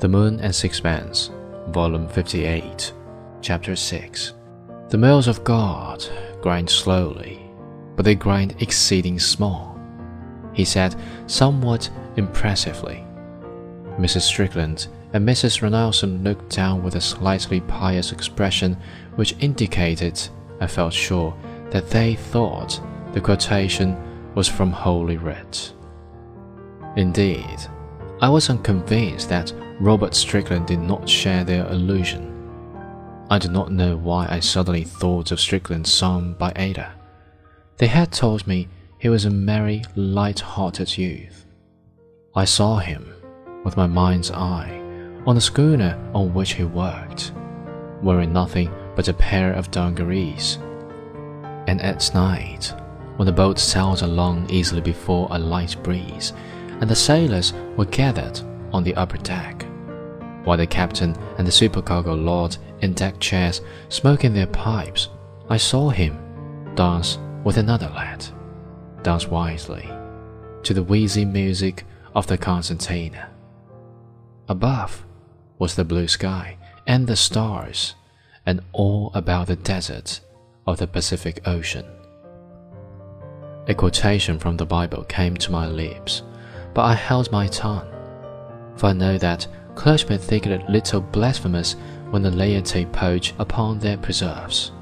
The Moon and Sixpence, Volume 58, Chapter 6. The mills of God grind slowly, but they grind exceeding small, he said somewhat impressively. Mrs. Strickland and Mrs. Ronaldson looked down with a slightly pious expression which indicated, I felt sure, that they thought the quotation was from Holy Writ. Indeed, I was unconvinced that Robert Strickland did not share their illusion. I do not know why I suddenly thought of Strickland's song by Ata. They had told me he was a merry, light-hearted youth. I saw him, with my mind's eye, on the schooner on which he worked, wearing nothing but a pair of dungarees. And at night, when the boat sailed along easily before a light breeze, and the sailors were gathered on the upper deck, while the captain and the supercargo lolled in deck chairs smoking their pipes, I saw him dance with another lad, dance wisely, to the wheezy music of the concertina. Above was the blue sky and the stars, and all about the desert of the Pacific Ocean. A quotation from the Bible came to my lips but I held my tongue, for I know that clergymen think it a little blasphemous when the laity poach upon their preserves.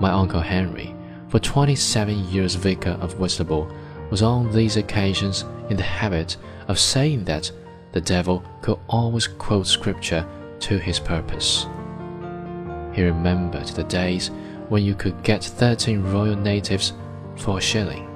My uncle Henry, for twenty-seven years vicar of Whitstable, was on these occasions in the habit of saying that the devil could always quote scripture to his purpose. He remembered the days when you could get thirteen royal natives for a shilling.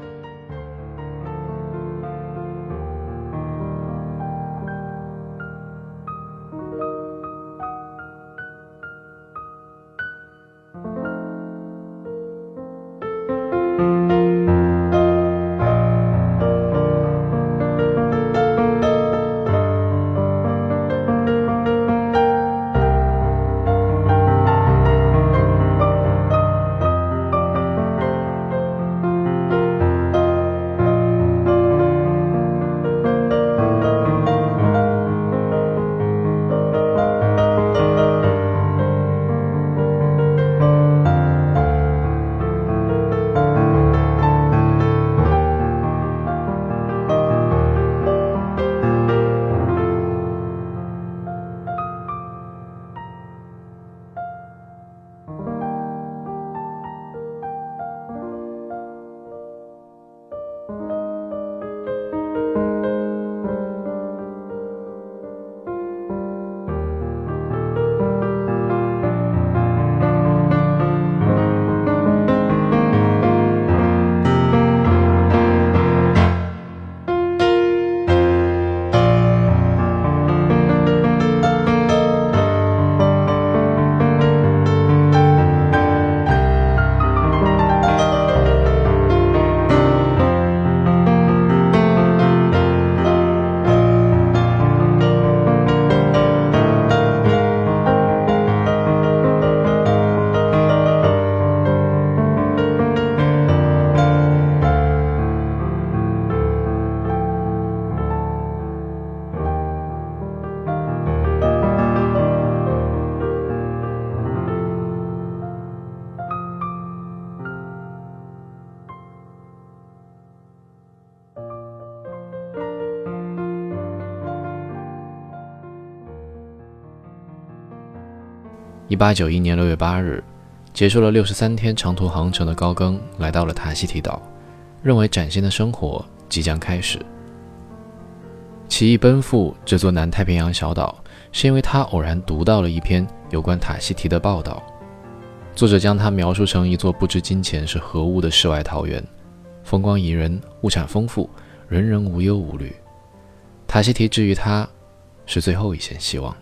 一八九一年六月八日，结束了六十三天长途航程的高更来到了塔希提岛，认为崭新的生活即将开始。起义奔赴这座南太平洋小岛，是因为他偶然读到了一篇有关塔希提的报道。作者将它描述成一座不知金钱是何物的世外桃源，风光宜人，物产丰富，人人无忧无虑。塔希提至于他，是最后一线希望。